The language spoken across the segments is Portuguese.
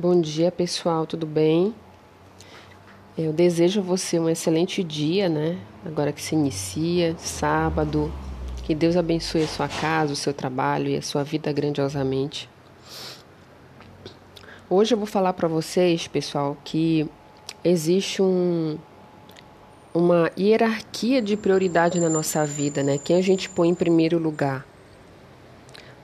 Bom dia, pessoal, tudo bem? Eu desejo a você um excelente dia, né? Agora que se inicia, sábado. Que Deus abençoe a sua casa, o seu trabalho e a sua vida grandiosamente. Hoje eu vou falar para vocês, pessoal, que existe um, uma hierarquia de prioridade na nossa vida, né? Quem a gente põe em primeiro lugar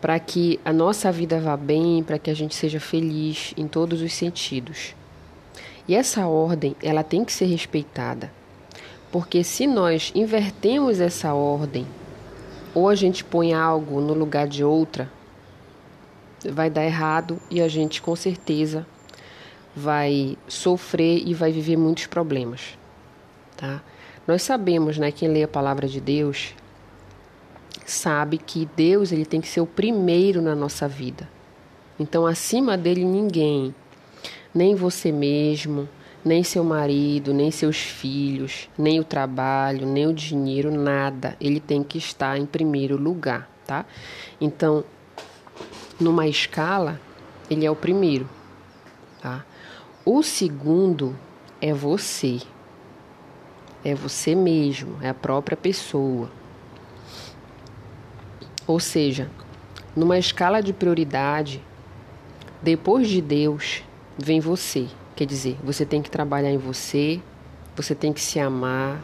para que a nossa vida vá bem, para que a gente seja feliz em todos os sentidos. E essa ordem, ela tem que ser respeitada. Porque se nós invertemos essa ordem, ou a gente põe algo no lugar de outra, vai dar errado e a gente com certeza vai sofrer e vai viver muitos problemas, tá? Nós sabemos, né, quem lê a palavra de Deus, sabe que Deus ele tem que ser o primeiro na nossa vida. Então, acima dele ninguém, nem você mesmo, nem seu marido, nem seus filhos, nem o trabalho, nem o dinheiro, nada. Ele tem que estar em primeiro lugar, tá? Então, numa escala, ele é o primeiro, tá? O segundo é você. É você mesmo, é a própria pessoa. Ou seja, numa escala de prioridade, depois de Deus vem você. Quer dizer, você tem que trabalhar em você, você tem que se amar,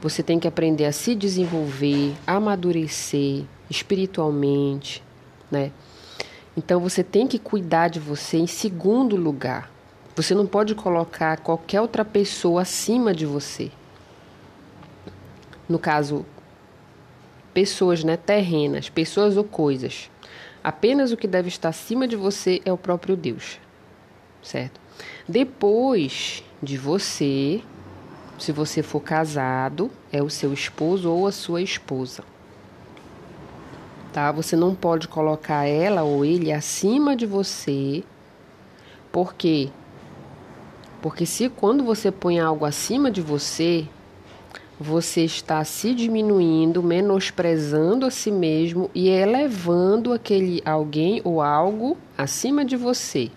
você tem que aprender a se desenvolver, amadurecer espiritualmente, né? Então você tem que cuidar de você em segundo lugar. Você não pode colocar qualquer outra pessoa acima de você. No caso, pessoas né, terrenas, pessoas ou coisas. Apenas o que deve estar acima de você é o próprio Deus, certo? Depois de você, se você for casado, é o seu esposo ou a sua esposa. Tá? Você não pode colocar ela ou ele acima de você. Por quê? Porque se quando você põe algo acima de você, você está se diminuindo, menosprezando a si mesmo e elevando aquele alguém ou algo acima de você.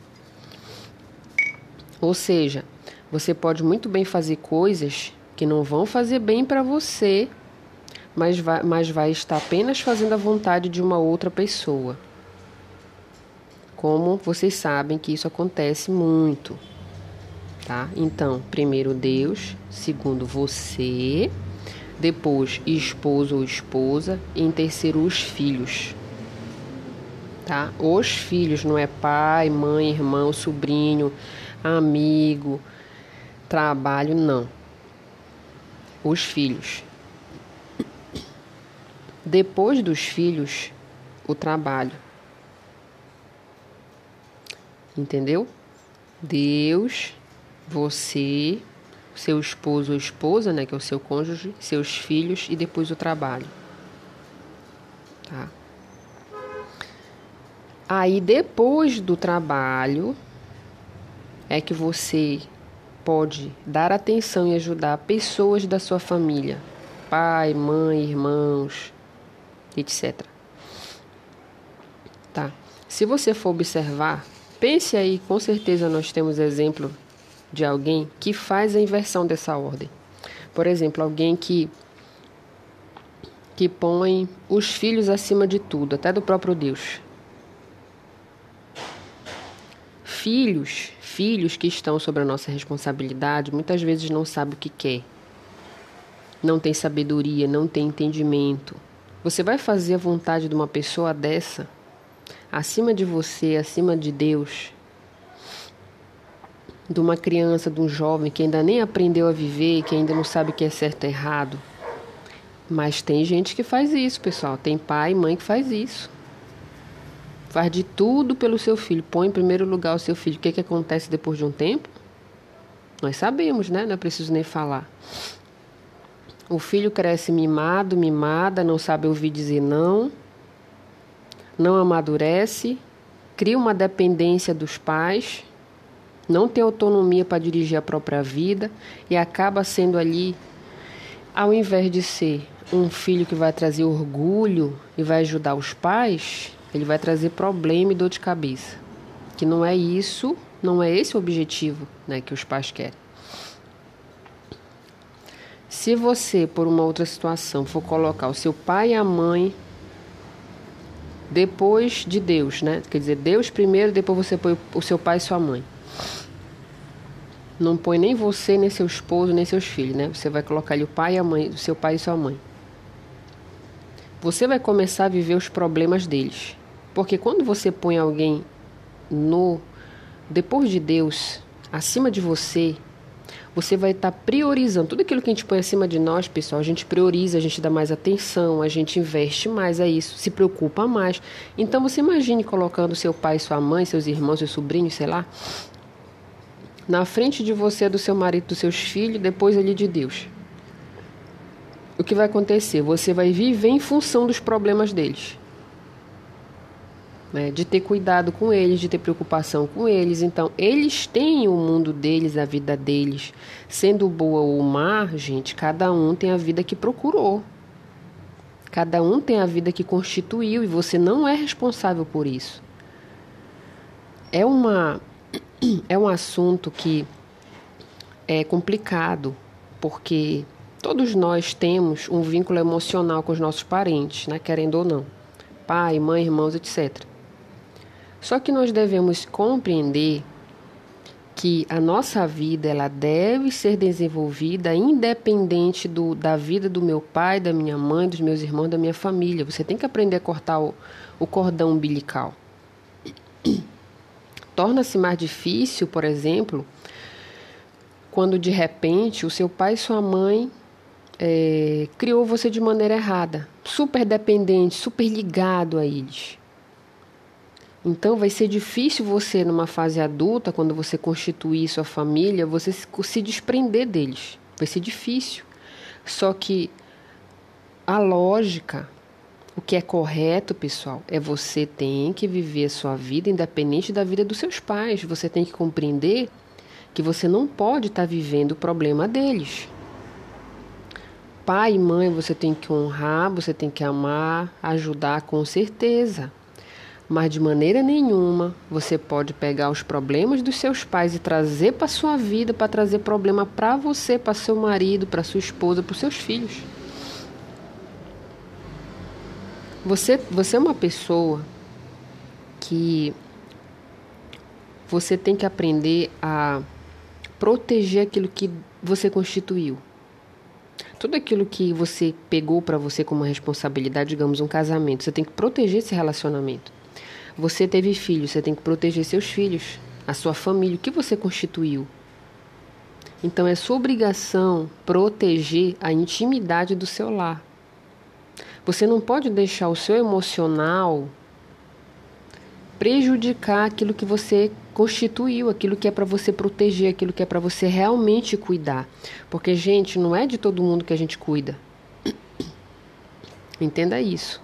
Ou seja, você pode muito bem fazer coisas que não vão fazer bem para você, mas vai, mas vai estar apenas fazendo a vontade de uma outra pessoa. Como vocês sabem que isso acontece muito tá? Então, primeiro Deus, segundo você, depois esposo ou esposa, e em terceiro os filhos. Tá? Os filhos não é pai, mãe, irmão, sobrinho, amigo, trabalho, não. Os filhos. Depois dos filhos, o trabalho. Entendeu? Deus, você, seu esposo ou esposa, né, que é o seu cônjuge, seus filhos e depois o trabalho. Tá? Aí depois do trabalho é que você pode dar atenção e ajudar pessoas da sua família, pai, mãe, irmãos, etc. Tá? Se você for observar, pense aí, com certeza nós temos exemplo de alguém que faz a inversão dessa ordem. Por exemplo, alguém que que põe os filhos acima de tudo, até do próprio Deus. Filhos, filhos que estão sobre a nossa responsabilidade, muitas vezes não sabem o que quer. Não tem sabedoria, não tem entendimento. Você vai fazer a vontade de uma pessoa dessa acima de você, acima de Deus? De uma criança, de um jovem que ainda nem aprendeu a viver, que ainda não sabe o que é certo e errado. Mas tem gente que faz isso, pessoal. Tem pai e mãe que faz isso. Faz de tudo pelo seu filho, põe em primeiro lugar o seu filho. O que, é que acontece depois de um tempo? Nós sabemos, né? Não é preciso nem falar. O filho cresce mimado, mimada, não sabe ouvir dizer não, não amadurece, cria uma dependência dos pais não tem autonomia para dirigir a própria vida e acaba sendo ali, ao invés de ser um filho que vai trazer orgulho e vai ajudar os pais, ele vai trazer problema e dor de cabeça. Que não é isso Não é esse o objetivo né, que os pais querem. Se você, por uma outra situação, for colocar o seu pai e a mãe depois de Deus, né? Quer dizer, Deus primeiro, depois você põe o seu pai e sua mãe. Não põe nem você, nem seu esposo, nem seus filhos, né? Você vai colocar ali o pai e a mãe, o seu pai e sua mãe. Você vai começar a viver os problemas deles. Porque quando você põe alguém no depois de Deus, acima de você, você vai estar tá priorizando tudo aquilo que a gente põe acima de nós, pessoal. A gente prioriza, a gente dá mais atenção, a gente investe mais a isso, se preocupa mais. Então você imagine colocando seu pai, sua mãe, seus irmãos, seus sobrinhos, sei lá, na frente de você, do seu marido, dos seus filhos, depois ali de Deus. O que vai acontecer? Você vai viver em função dos problemas deles né, de ter cuidado com eles, de ter preocupação com eles. Então, eles têm o mundo deles, a vida deles. Sendo boa ou má, gente, cada um tem a vida que procurou. Cada um tem a vida que constituiu e você não é responsável por isso. É uma é um assunto que é complicado, porque todos nós temos um vínculo emocional com os nossos parentes, né, querendo ou não. Pai, mãe, irmãos, etc. Só que nós devemos compreender que a nossa vida ela deve ser desenvolvida independente do, da vida do meu pai, da minha mãe, dos meus irmãos, da minha família. Você tem que aprender a cortar o, o cordão umbilical. Torna-se mais difícil, por exemplo, quando de repente o seu pai e sua mãe é, criou você de maneira errada, super dependente, super ligado a eles. Então vai ser difícil você numa fase adulta, quando você constituir sua família, você se desprender deles. Vai ser difícil. Só que a lógica, o que é correto, pessoal, é você tem que viver a sua vida independente da vida dos seus pais. Você tem que compreender que você não pode estar vivendo o problema deles. Pai e mãe você tem que honrar, você tem que amar, ajudar com certeza. Mas de maneira nenhuma você pode pegar os problemas dos seus pais e trazer para sua vida, para trazer problema para você, para seu marido, para sua esposa, para os seus filhos. Você, você é uma pessoa que você tem que aprender a proteger aquilo que você constituiu. Tudo aquilo que você pegou para você como responsabilidade, digamos, um casamento, você tem que proteger esse relacionamento. Você teve filhos, você tem que proteger seus filhos, a sua família, o que você constituiu. Então é sua obrigação proteger a intimidade do seu lar. Você não pode deixar o seu emocional prejudicar aquilo que você constituiu, aquilo que é para você proteger, aquilo que é para você realmente cuidar. Porque, gente, não é de todo mundo que a gente cuida. Entenda isso.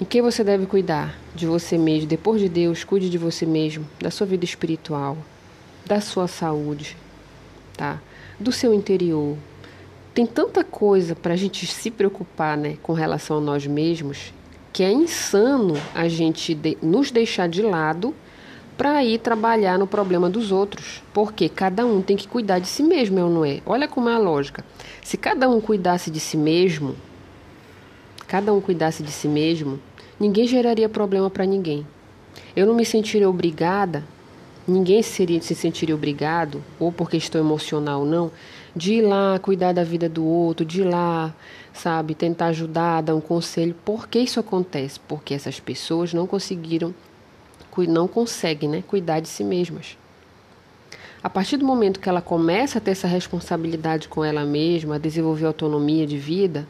Em que você deve cuidar? De você mesmo. Depois de Deus, cuide de você mesmo, da sua vida espiritual, da sua saúde, tá? Do seu interior. Tem tanta coisa para a gente se preocupar, né, com relação a nós mesmos, que é insano a gente de, nos deixar de lado para ir trabalhar no problema dos outros. Porque cada um tem que cuidar de si mesmo, eu não é? Olha como é a lógica. Se cada um cuidasse de si mesmo, cada um cuidasse de si mesmo, ninguém geraria problema para ninguém. Eu não me sentiria obrigada, ninguém seria, se sentiria obrigado, ou por questão emocional não, de ir lá cuidar da vida do outro, de ir lá, sabe, tentar ajudar, dar um conselho. Por que isso acontece? Porque essas pessoas não conseguiram, não conseguem, né, cuidar de si mesmas. A partir do momento que ela começa a ter essa responsabilidade com ela mesma, a desenvolver autonomia de vida,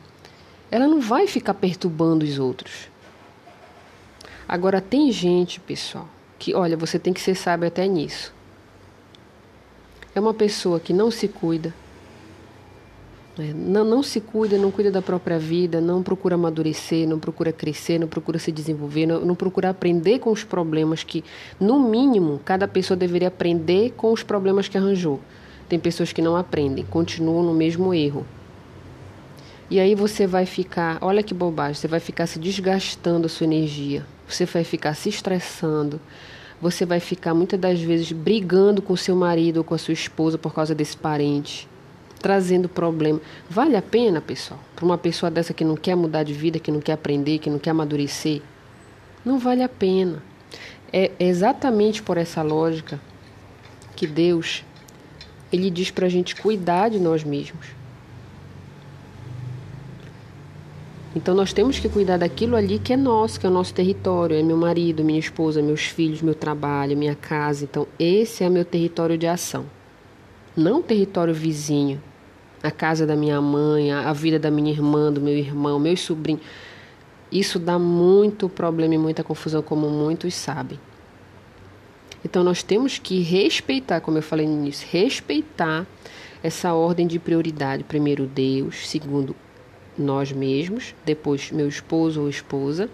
ela não vai ficar perturbando os outros. Agora, tem gente, pessoal, que, olha, você tem que ser sábio até nisso. É uma pessoa que não se cuida, né? não, não se cuida, não cuida da própria vida, não procura amadurecer, não procura crescer, não procura se desenvolver, não, não procura aprender com os problemas que, no mínimo, cada pessoa deveria aprender com os problemas que arranjou. Tem pessoas que não aprendem, continuam no mesmo erro. E aí você vai ficar, olha que bobagem, você vai ficar se desgastando a sua energia, você vai ficar se estressando, Você vai ficar muitas das vezes brigando com seu marido ou com a sua esposa por causa desse parente, trazendo problema. Vale a pena, pessoal, para uma pessoa dessa que não quer mudar de vida, que não quer aprender, que não quer amadurecer? Não vale a pena. É exatamente por essa lógica que Deus ele diz para a gente cuidar de nós mesmos. Então nós temos que cuidar daquilo ali que é nosso, que é o nosso território, é meu marido, minha esposa, meus filhos, meu trabalho, minha casa. Então esse é o meu território de ação. Não o território vizinho, a casa da minha mãe, a vida da minha irmã, do meu irmão, meus sobrinhos. Isso dá muito problema e muita confusão, como muitos sabem. Então nós temos que respeitar, como eu falei no início, respeitar essa ordem de prioridade. Primeiro Deus, segundo nós mesmos, depois meu esposo ou esposa,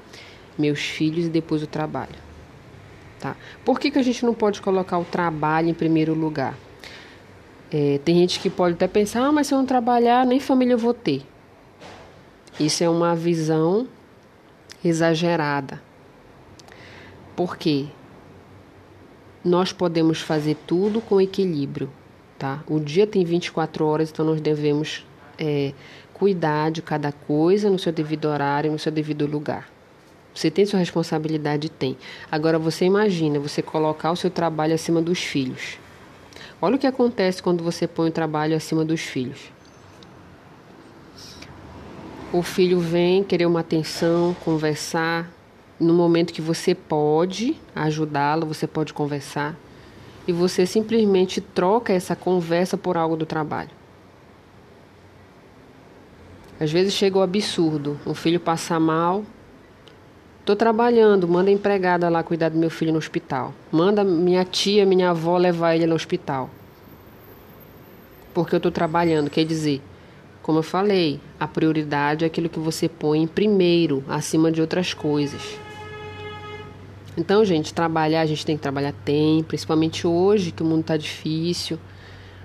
meus filhos e depois o trabalho. Tá? Por que, que a gente não pode colocar o trabalho em primeiro lugar? É, tem gente que pode até pensar, ah, mas se eu não trabalhar, nem família eu vou ter. Isso é uma visão exagerada. Por quê? Nós podemos fazer tudo com equilíbrio, tá? O dia tem 24 horas, então nós devemos é, cuidar de cada coisa no seu devido horário, no seu devido lugar. Você tem sua responsabilidade? Tem. Agora você imagina você colocar o seu trabalho acima dos filhos. Olha o que acontece quando você põe o trabalho acima dos filhos. O filho vem querer uma atenção, conversar. No momento que você pode ajudá-lo, você pode conversar. E você simplesmente troca essa conversa por algo do trabalho. Às vezes chega o absurdo, o filho passa mal. Tô trabalhando, manda a empregada lá cuidar do meu filho no hospital. Manda minha tia, minha avó levar ele no hospital. Porque eu tô trabalhando, quer dizer, como eu falei, a prioridade é aquilo que você põe em primeiro, acima de outras coisas. Então, gente, trabalhar, a gente tem que trabalhar tem, principalmente hoje que o mundo está difícil.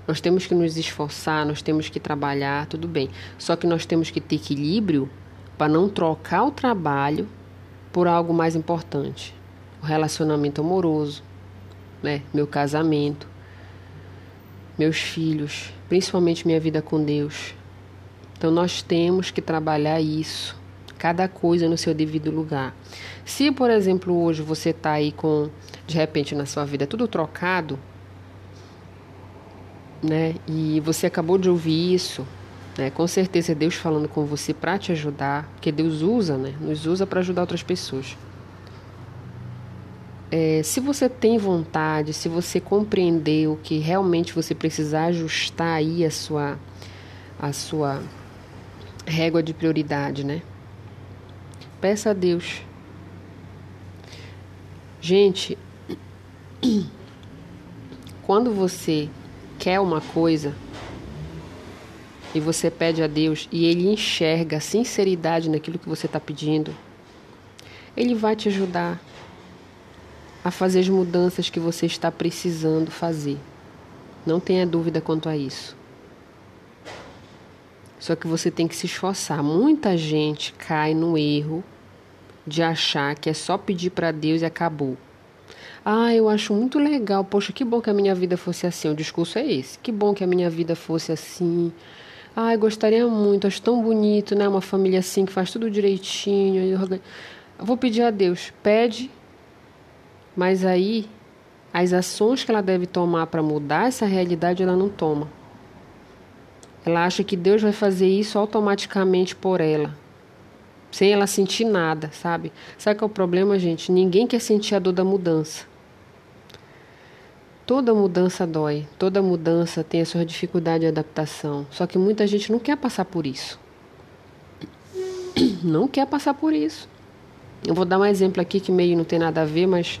Nós temos que nos esforçar, nós temos que trabalhar, tudo bem. Só que nós temos que ter equilíbrio para não trocar o trabalho por algo mais importante. O relacionamento amoroso, né? Meu casamento, meus filhos, principalmente minha vida com Deus. Então nós temos que trabalhar isso, cada coisa no seu devido lugar. Se, por exemplo, hoje você está aí com, de repente, na sua vida tudo trocado, né? E você acabou de ouvir isso, né? Com certeza é Deus falando com você para te ajudar, porque Deus usa, né? Nos usa para ajudar outras pessoas. É, se você tem vontade, se você compreendeu que realmente você precisa ajustar aí a sua, a sua régua de prioridade, né? Peça a Deus. Gente, quando você quer uma coisa e você pede a Deus e Ele enxerga a sinceridade naquilo que você está pedindo, Ele vai te ajudar a fazer as mudanças que você está precisando fazer. Não tenha dúvida quanto a isso. Só que você tem que se esforçar. Muita gente cai no erro de achar que é só pedir para Deus e acabou. Ah, eu acho muito legal. Poxa, que bom que a minha vida fosse assim. O discurso é esse. Que bom que a minha vida fosse assim. Eu gostaria muito. Acho tão bonito, né? Uma família assim que faz tudo direitinho. Vou pedir a Deus. Pede. Mas aí, as ações que ela deve tomar para mudar essa realidade, ela não toma. Ela acha que Deus vai fazer isso automaticamente por ela sem ela sentir nada, sabe? Sabe qual é o problema, gente? Ninguém quer sentir a dor da mudança. Toda mudança dói, toda mudança tem a sua dificuldade de adaptação. Só que muita gente não quer passar por isso. Não quer passar por isso. Eu vou dar um exemplo aqui que meio não tem nada a ver, mas.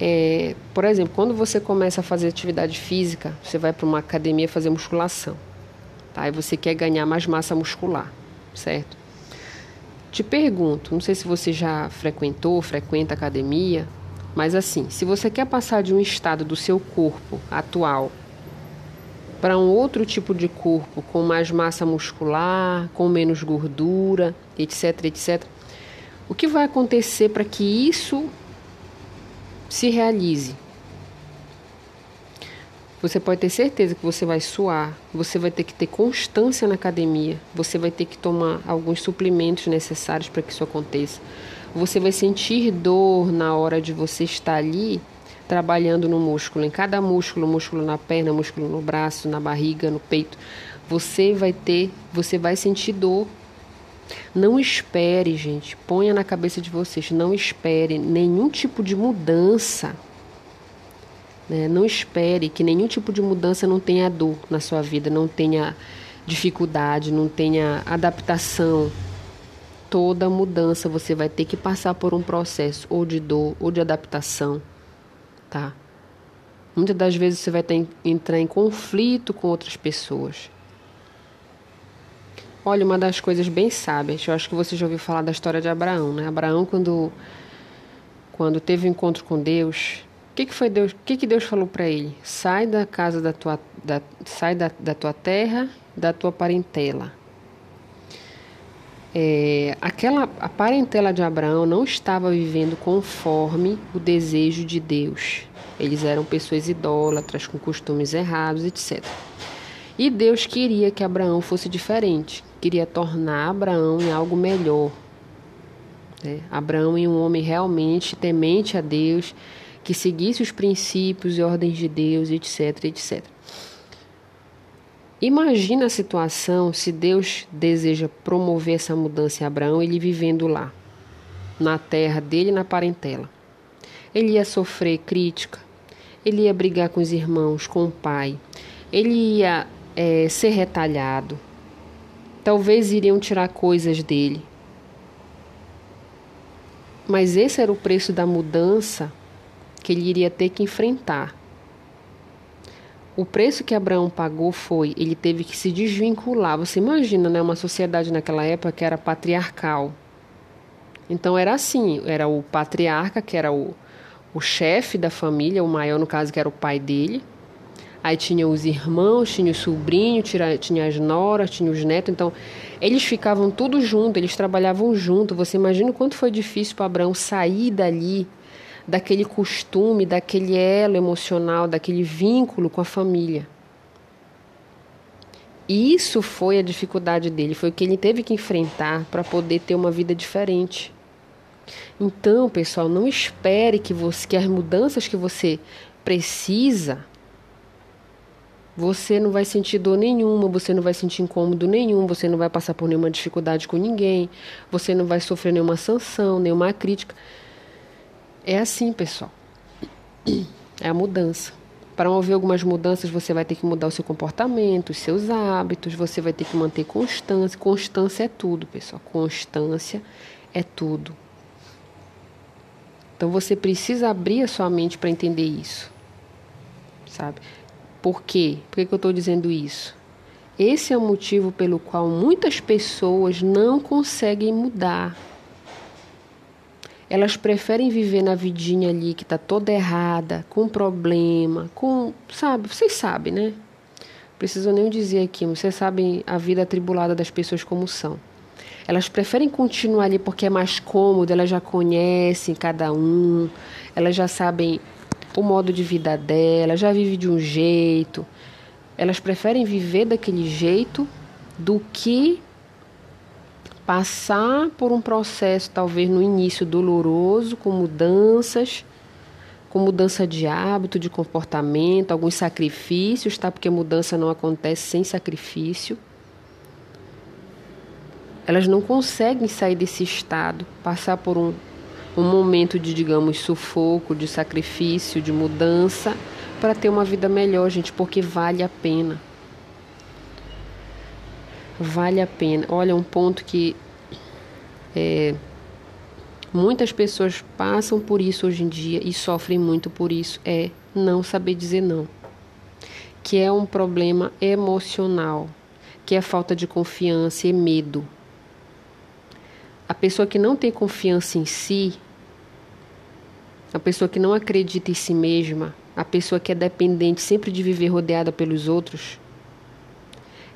É, por exemplo, quando você começa a fazer atividade física, você vai para uma academia fazer musculação. Tá? E você quer ganhar mais massa muscular, certo? Te pergunto, não sei se você já frequentou, frequenta academia, mas assim, se você quer passar de um estado do seu corpo atual para um outro tipo de corpo com mais massa muscular, com menos gordura, etc, etc, o que vai acontecer para que isso se realize. Você pode ter certeza que você vai suar, você vai ter que ter constância na academia, você vai ter que tomar alguns suplementos necessários para que isso aconteça. Você vai sentir dor na hora de você estar ali trabalhando no músculo, em cada músculo, músculo na perna, músculo no braço, na barriga, no peito. Você vai ter, você vai sentir dor. Não espere, gente, ponha na cabeça de vocês, não espere nenhum tipo de mudança né? Não espere que nenhum tipo de mudança não tenha dor na sua vida, não tenha dificuldade, não tenha adaptação. Toda mudança você vai ter que passar por um processo ou de dor ou de adaptação, tá? Muitas das vezes você vai ter, entrar em conflito com outras pessoas. Olha, uma das coisas bem sábias, eu acho que você já ouviu falar da história de Abraão, né? Abraão, quando, quando teve um encontro com Deus, o que, que foi Deus? que, que Deus falou para ele? Sai da casa da tua, da, sai da, da tua terra, da tua parentela. É, aquela a parentela de Abraão não estava vivendo conforme o desejo de Deus. Eles eram pessoas idólatras, com costumes errados, etc. E Deus queria que Abraão fosse diferente, queria tornar Abraão em algo melhor. Né? Abraão em um homem realmente temente a Deus, que seguisse os princípios e ordens de Deus, etc, etc. Imagina a situação se Deus deseja promover essa mudança em Abraão, ele vivendo lá, na terra dele na parentela. Ele ia sofrer crítica, ele ia brigar com os irmãos, com o pai, ele ia é, ser retalhado, talvez iriam tirar coisas dele. Mas esse era o preço da mudança que ele iria ter que enfrentar. O preço que Abraão pagou foi, ele teve que se desvincular. Você imagina, né, uma sociedade naquela época que era patriarcal. Então era assim, era o patriarca, que era o, o chefe da família, o maior no caso que era o pai dele. Aí tinha os irmãos, tinha o sobrinho, tinha, tinha as noras, tinha os netos. Então, eles ficavam tudo junto, eles trabalhavam junto. Você imagina o quanto foi difícil para Abraão sair dali daquele costume, daquele elo emocional, daquele vínculo com a família. Isso foi a dificuldade dele, foi o que ele teve que enfrentar para poder ter uma vida diferente. Então, pessoal, não espere que, você, que as mudanças que você precisa, você não vai sentir dor nenhuma, você não vai sentir incômodo nenhum, você não vai passar por nenhuma dificuldade com ninguém, você não vai sofrer nenhuma sanção, nenhuma crítica. É assim, pessoal. É a mudança. Para mover algumas mudanças, você vai ter que mudar o seu comportamento, os seus hábitos, você vai ter que manter constância. Constância é tudo, pessoal. Constância é tudo. Então você precisa abrir a sua mente para entender isso. Sabe? Por quê? Por que, que eu estou dizendo isso? Esse é o motivo pelo qual muitas pessoas não conseguem mudar elas preferem viver na vidinha ali que está toda errada, com problema, com. Sabe? Vocês sabem, né? Preciso nem dizer aqui, vocês sabem a vida atribulada das pessoas como são. Elas preferem continuar ali porque é mais cômodo, elas já conhecem cada um, elas já sabem o modo de vida dela, já vive de um jeito. Elas preferem viver daquele jeito do que passar por um processo, talvez no início doloroso, com mudanças, com mudança de hábito, de comportamento, alguns sacrifícios, tá? Porque mudança não acontece sem sacrifício. Elas não conseguem sair desse estado, passar por um, um momento de, digamos, sufoco, de sacrifício, de mudança, para ter uma vida melhor, gente, porque vale a pena vale a pena. Olha, um ponto que é, muitas pessoas passam por isso hoje em dia e sofrem muito por isso é não saber dizer não, que é um problema emocional, que é falta de confiança e medo. A pessoa que não tem confiança em si, a pessoa que não acredita em si mesma, a pessoa que é dependente sempre de viver rodeada pelos outros,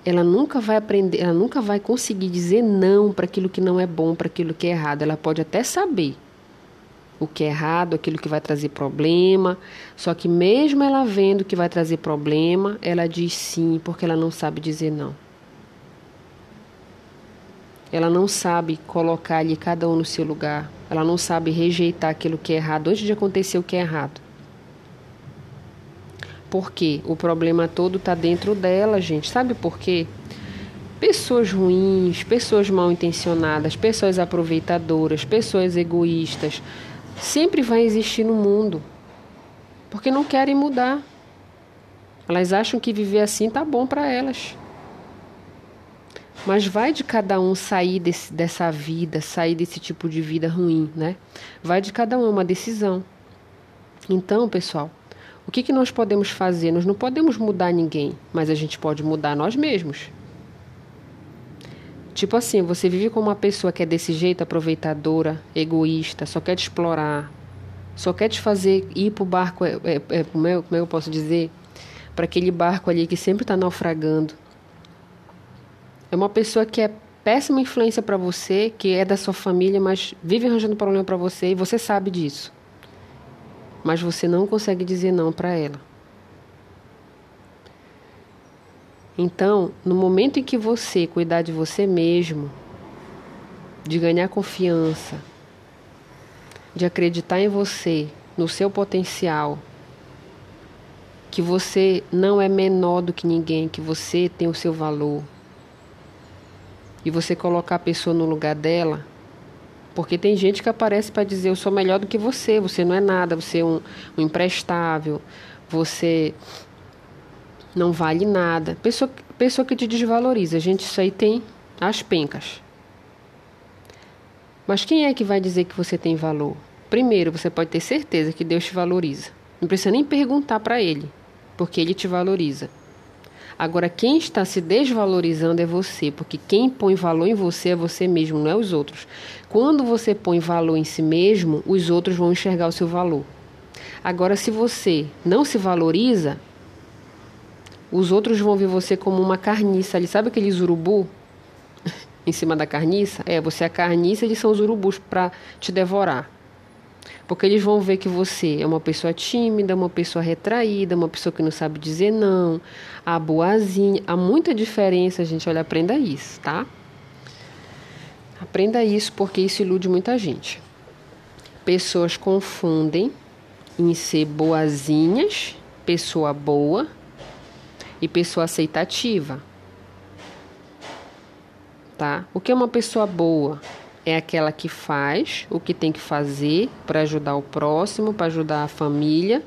ela nunca vai aprender, ela nunca vai conseguir dizer não para aquilo que não é bom, para aquilo que é errado. Ela pode até saber, o que é errado, aquilo que vai trazer problema. Só que mesmo ela vendo que vai trazer problema, ela diz sim, porque ela não sabe dizer não. Ela não sabe colocar ali cada um no seu lugar. Ela não sabe rejeitar aquilo que é errado antes de acontecer o que é errado. Porque o problema todo está dentro dela, gente. Sabe por quê? Pessoas ruins, pessoas mal intencionadas, pessoas aproveitadoras, pessoas egoístas, sempre vai existir no mundo. Porque não querem mudar. Elas acham que viver assim tá bom para elas. Mas vai de cada um sair desse, dessa vida, sair desse tipo de vida ruim, né? Vai de cada um, é uma decisão. Então, pessoal, o que, que nós podemos fazer? Nós não podemos mudar ninguém, mas a gente pode mudar nós mesmos. Tipo assim, você vive com uma pessoa que é desse jeito, aproveitadora, egoísta, só quer te explorar, só quer te fazer ir pro barco, é, é, é, como, é, como eu posso dizer? Para aquele barco ali que sempre está naufragando. É uma pessoa que é péssima influência para você, que é da sua família, mas vive arranjando problema para você e você sabe disso. Mas você não consegue dizer não para ela. Então, no momento em que você cuidar de você mesmo, de ganhar confiança, de acreditar em você, no seu potencial, que você não é menor do que ninguém, que você tem o seu valor, e você colocar a pessoa no lugar dela, porque tem gente que aparece para dizer eu sou melhor do que você, você não é nada, você é um, um imprestável, você não vale nada. Pessoa, pessoa que te desvaloriza, gente, isso aí tem as pencas. Mas quem é que vai dizer que você tem valor? Primeiro, você pode ter certeza que Deus te valoriza. Não precisa nem perguntar para Ele, porque Ele te valoriza. Agora, quem está se desvalorizando é você, porque quem põe valor em você é você mesmo, não é os outros. Quando você põe valor em si mesmo, os outros vão enxergar o seu valor. Agora, se você não se valoriza, os outros vão ver você como uma carniça ali. Sabe aqueles urubu em cima da carniça? É, você é a carniça eles são os urubus para te devorar. Porque eles vão ver que você é uma pessoa tímida, uma pessoa retraída, uma pessoa que não sabe dizer não, a boazinha. Há muita diferença, gente. Olha, aprenda isso, tá? Aprenda isso porque isso ilude muita gente. Pessoas confundem em ser boazinhas, pessoa boa e pessoa aceitativa. Tá? O que é uma pessoa boa? É aquela que faz o que tem que fazer para ajudar o próximo, para ajudar a família,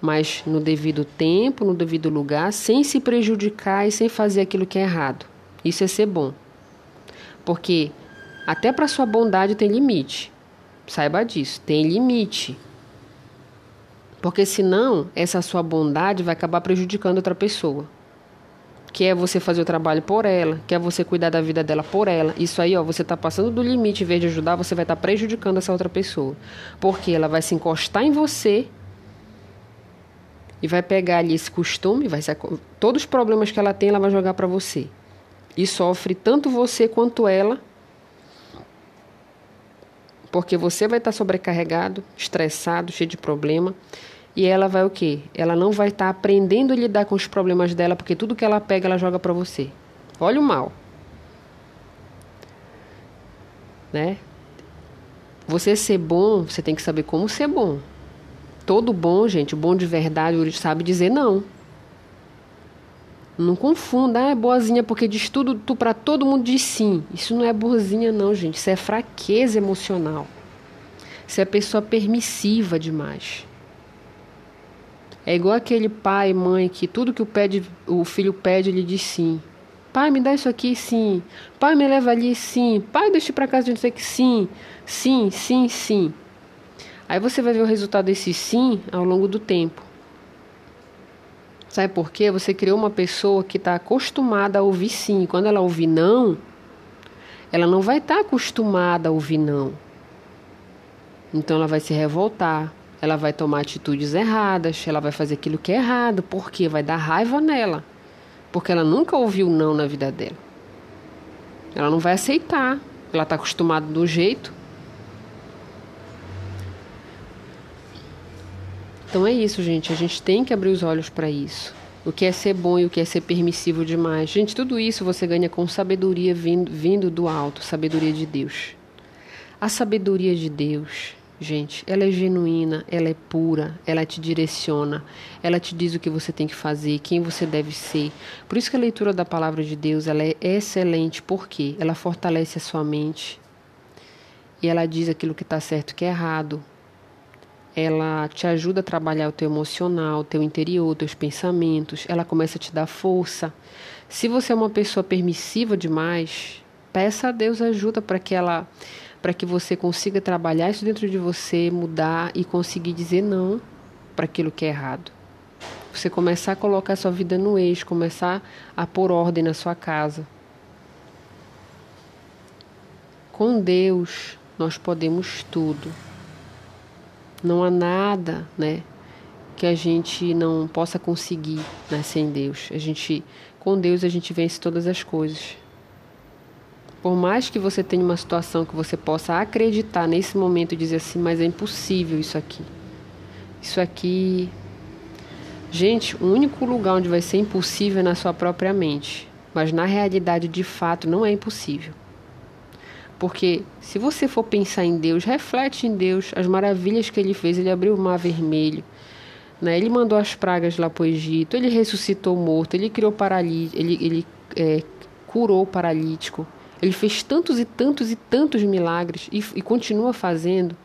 mas no devido tempo, no devido lugar, sem se prejudicar e sem fazer aquilo que é errado. Isso é ser bom. Porque até para sua bondade tem limite. Saiba disso, tem limite. Porque senão essa sua bondade vai acabar prejudicando outra pessoa quer você fazer o trabalho por ela, quer você cuidar da vida dela por ela. Isso aí, ó, você está passando do limite, em vez de ajudar, você vai estar tá prejudicando essa outra pessoa. Porque ela vai se encostar em você e vai pegar ali esse costume, vai ser, todos os problemas que ela tem, ela vai jogar para você. E sofre tanto você quanto ela. Porque você vai estar tá sobrecarregado, estressado, cheio de problema. E ela vai o quê? Ela não vai estar tá aprendendo a lidar com os problemas dela, porque tudo que ela pega, ela joga para você. Olha o mal. Né? Você ser bom, você tem que saber como ser bom. Todo bom, gente, bom de verdade, sabe dizer não. Não confunda, ah, é boazinha porque diz tudo tu para todo mundo diz sim. Isso não é boazinha não, gente, isso é fraqueza emocional. Isso é pessoa permissiva demais. É igual aquele pai, mãe que tudo que o, pede, o filho pede, ele diz sim. Pai, me dá isso aqui, sim. Pai, me leva ali, sim. Pai, deixa para casa de dizer que sim. Sim, sim, sim. Aí você vai ver o resultado desse sim ao longo do tempo. Sabe por quê? Você criou uma pessoa que está acostumada a ouvir sim. Quando ela ouvir não, ela não vai estar tá acostumada a ouvir não. Então ela vai se revoltar, ela vai tomar atitudes erradas, ela vai fazer aquilo que é errado, porque vai dar raiva nela, porque ela nunca ouviu não na vida dela. Ela não vai aceitar, ela está acostumada do jeito. Então é isso, gente. A gente tem que abrir os olhos para isso. O que é ser bom e o que é ser permissivo demais. Gente, tudo isso você ganha com sabedoria vindo, vindo do alto, sabedoria de Deus. A sabedoria de Deus, gente, ela é genuína, ela é pura, ela te direciona, ela te diz o que você tem que fazer, quem você deve ser. Por isso que a leitura da palavra de Deus ela é excelente, porque ela fortalece a sua mente. E ela diz aquilo que está certo e que é errado. Ela te ajuda a trabalhar o teu emocional, o teu interior, teus pensamentos, ela começa a te dar força. Se você é uma pessoa permissiva demais, peça a Deus ajuda para que ela para que você consiga trabalhar isso dentro de você, mudar e conseguir dizer não para aquilo que é errado. Você começar a colocar a sua vida no eixo, começar a pôr ordem na sua casa. Com Deus, nós podemos tudo. Não há nada, né, que a gente não possa conseguir, né, sem Deus. A gente, com Deus, a gente vence todas as coisas. Por mais que você tenha uma situação que você possa acreditar nesse momento e dizer assim, mas é impossível isso aqui. Isso aqui. Gente, o único lugar onde vai ser impossível é na sua própria mente. Mas na realidade, de fato, não é impossível. Porque se você for pensar em Deus, reflete em Deus, as maravilhas que ele fez. Ele abriu o mar vermelho, né? ele mandou as pragas lá para o Egito, ele ressuscitou morto, ele criou paralítico, ele, ele é, curou o paralítico. Ele fez tantos e tantos e tantos milagres e, e continua fazendo.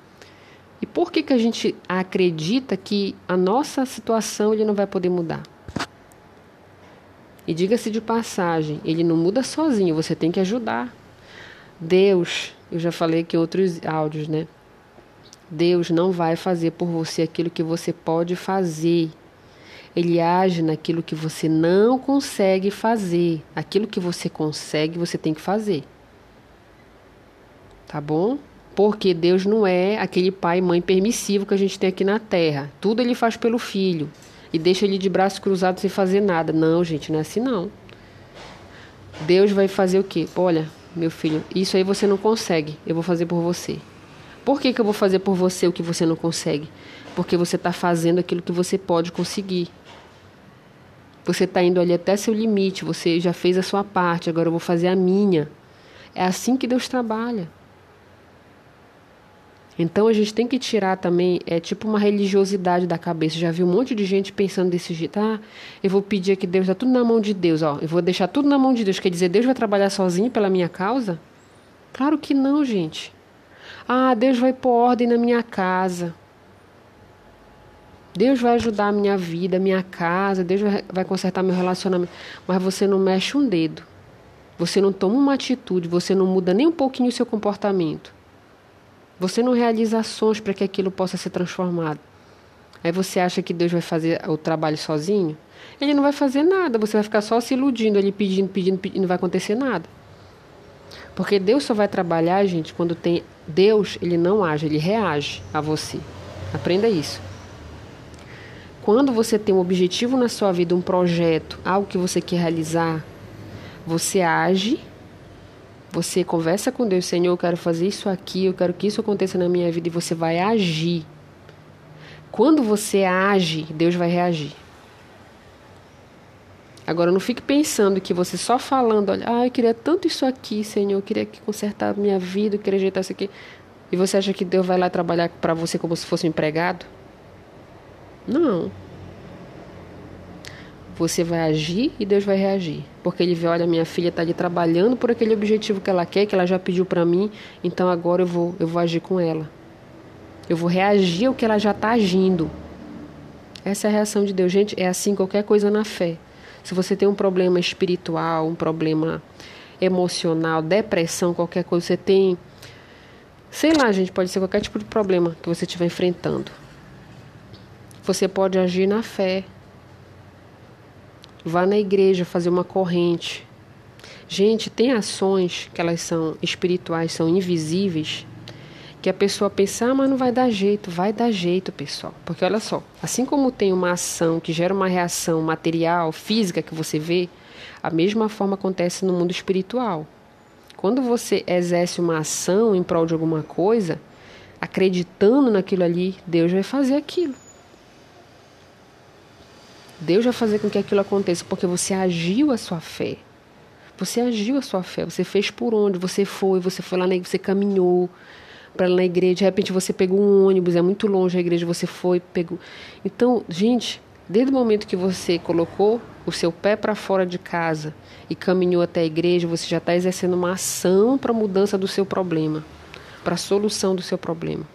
E por que, que a gente acredita que a nossa situação ele não vai poder mudar? E diga-se de passagem, ele não muda sozinho, você tem que ajudar. Deus, eu já falei aqui em outros áudios, né? Deus não vai fazer por você aquilo que você pode fazer. Ele age naquilo que você não consegue fazer. Aquilo que você consegue, você tem que fazer. Tá bom? Porque Deus não é aquele pai e mãe permissivo que a gente tem aqui na terra. Tudo ele faz pelo filho e deixa ele de braços cruzados sem fazer nada. Não, gente, não é assim não. Deus vai fazer o quê? Olha, meu filho, isso aí você não consegue, eu vou fazer por você. Por que, que eu vou fazer por você o que você não consegue? Porque você está fazendo aquilo que você pode conseguir. Você está indo ali até seu limite, você já fez a sua parte, agora eu vou fazer a minha. É assim que Deus trabalha. Então a gente tem que tirar também, é tipo uma religiosidade da cabeça. Já vi um monte de gente pensando desse jeito, ah, eu vou pedir que Deus dá tudo na mão de Deus, ó, eu vou deixar tudo na mão de Deus. Quer dizer, Deus vai trabalhar sozinho pela minha causa? Claro que não, gente. Ah, Deus vai pôr ordem na minha casa. Deus vai ajudar a minha vida, a minha casa, Deus vai consertar meu relacionamento. Mas você não mexe um dedo. Você não toma uma atitude, você não muda nem um pouquinho o seu comportamento. Você não realiza ações para que aquilo possa ser transformado. Aí você acha que Deus vai fazer o trabalho sozinho? Ele não vai fazer nada, você vai ficar só se iludindo, ele pedindo, pedindo, pedindo, não vai acontecer nada. Porque Deus só vai trabalhar, gente, quando tem Deus, ele não age, ele reage a você. Aprenda isso. Quando você tem um objetivo na sua vida, um projeto, algo que você quer realizar, você age você conversa com Deus, Senhor, eu quero fazer isso aqui, eu quero que isso aconteça na minha vida e você vai agir. Quando você age, Deus vai reagir. Agora não fique pensando que você só falando, olha, ah, eu queria tanto isso aqui, Senhor, eu queria que consertar a minha vida, eu queria ajeitar isso aqui. E você acha que Deus vai lá trabalhar para você como se fosse um empregado? Não. Você vai agir e Deus vai reagir. Porque ele vê, olha, minha filha está ali trabalhando por aquele objetivo que ela quer, que ela já pediu para mim, então agora eu vou, eu vou agir com ela. Eu vou reagir ao que ela já está agindo. Essa é a reação de Deus. Gente, é assim qualquer coisa na fé. Se você tem um problema espiritual, um problema emocional, depressão, qualquer coisa, você tem. Sei lá, gente, pode ser qualquer tipo de problema que você estiver enfrentando. Você pode agir na fé, Vá na igreja fazer uma corrente. Gente, tem ações que elas são espirituais, são invisíveis, que a pessoa pensa, ah, mas não vai dar jeito. Vai dar jeito, pessoal. Porque olha só, assim como tem uma ação que gera uma reação material, física que você vê, a mesma forma acontece no mundo espiritual. Quando você exerce uma ação em prol de alguma coisa, acreditando naquilo ali, Deus vai fazer aquilo. Deus vai fazer com que aquilo aconteça porque você agiu a sua fé. Você agiu a sua fé, você fez por onde, você foi, você foi lá na você caminhou para lá na igreja, de repente você pegou um ônibus, é muito longe a igreja, você foi, pegou. Então, gente, desde o momento que você colocou o seu pé para fora de casa e caminhou até a igreja, você já está exercendo uma ação para a mudança do seu problema, para a solução do seu problema.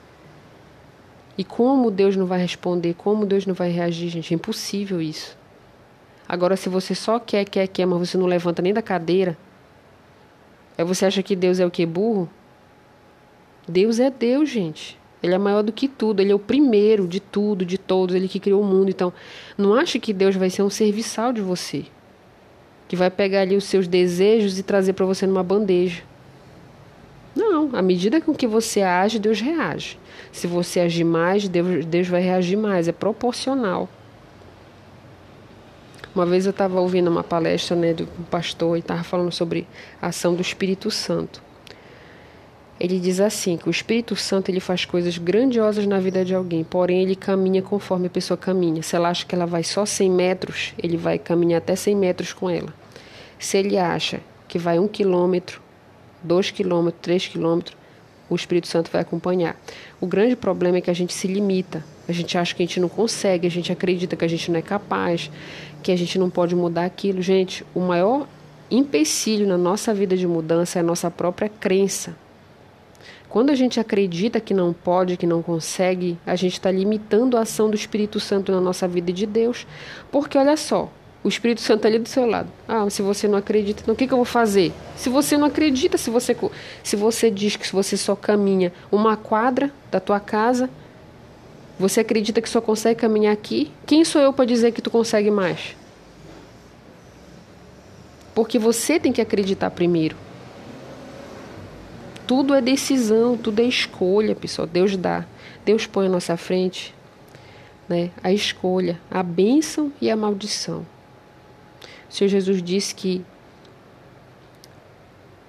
E como Deus não vai responder, como Deus não vai reagir, gente, é impossível isso. Agora, se você só quer, quer, quer, mas você não levanta nem da cadeira, aí você acha que Deus é o que? Burro? Deus é Deus, gente. Ele é maior do que tudo, ele é o primeiro de tudo, de todos, ele que criou o mundo. Então, não ache que Deus vai ser um serviçal de você, que vai pegar ali os seus desejos e trazer para você numa bandeja. À medida com que você age, Deus reage. Se você agir mais, Deus, Deus vai reagir mais, é proporcional. Uma vez eu estava ouvindo uma palestra né, do pastor e estava falando sobre a ação do Espírito Santo. Ele diz assim que o Espírito Santo ele faz coisas grandiosas na vida de alguém, porém ele caminha conforme a pessoa caminha. Se ela acha que ela vai só 100 metros, ele vai caminhar até 100 metros com ela. Se ele acha que vai um quilômetro, dois quilômetros, três quilômetros, o Espírito Santo vai acompanhar. O grande problema é que a gente se limita. A gente acha que a gente não consegue, a gente acredita que a gente não é capaz, que a gente não pode mudar aquilo. Gente, o maior empecilho na nossa vida de mudança é a nossa própria crença. Quando a gente acredita que não pode, que não consegue, a gente está limitando a ação do Espírito Santo na nossa vida e de Deus. Porque olha só, o Espírito Santo está ali do seu lado. Ah, se você não acredita, então o que, que eu vou fazer? Se você não acredita, se você, se você diz que você só caminha uma quadra da tua casa, você acredita que só consegue caminhar aqui? Quem sou eu para dizer que tu consegue mais? Porque você tem que acreditar primeiro. Tudo é decisão, tudo é escolha, pessoal. Deus dá. Deus põe à nossa frente né, a escolha, a bênção e a maldição. O Senhor Jesus disse que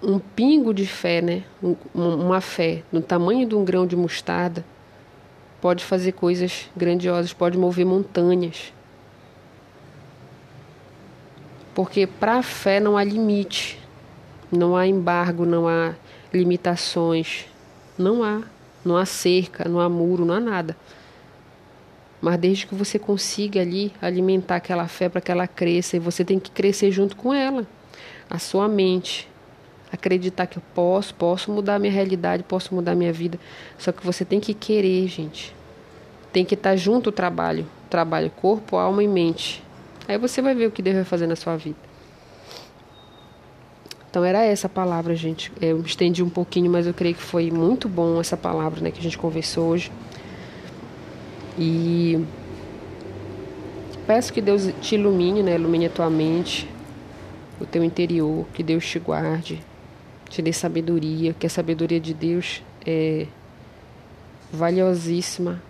um pingo de fé, né, uma fé no tamanho de um grão de mostarda, pode fazer coisas grandiosas, pode mover montanhas. Porque para a fé não há limite, não há embargo, não há limitações, não há, não há cerca, não há muro, não há nada. Mas desde que você consiga ali alimentar aquela fé para que ela cresça, e você tem que crescer junto com ela, a sua mente, acreditar que eu posso, posso mudar a minha realidade, posso mudar a minha vida. Só que você tem que querer, gente. Tem que estar junto o trabalho, trabalho corpo, alma e mente. Aí você vai ver o que Deus vai fazer na sua vida. Então era essa palavra, gente. Eu estendi um pouquinho, mas eu creio que foi muito bom essa palavra, né, que a gente conversou hoje. E peço que Deus te ilumine, né, ilumine a tua mente, o teu interior, que Deus te guarde, te dê sabedoria, que a sabedoria de Deus é valiosíssima.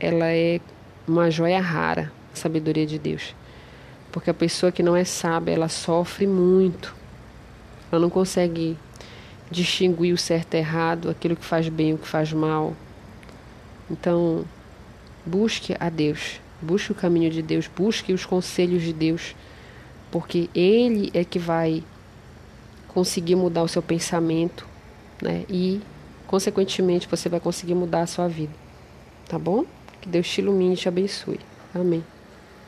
Ela é uma joia rara, a sabedoria de Deus. Porque a pessoa que não é sábia, ela sofre muito. Ela não consegue distinguir o certo e errado, aquilo que faz bem, o que faz mal. Então, busque a Deus, busque o caminho de Deus, busque os conselhos de Deus, porque Ele é que vai conseguir mudar o seu pensamento, né? E, consequentemente, você vai conseguir mudar a sua vida. Tá bom? Que Deus te ilumine e te abençoe. Amém.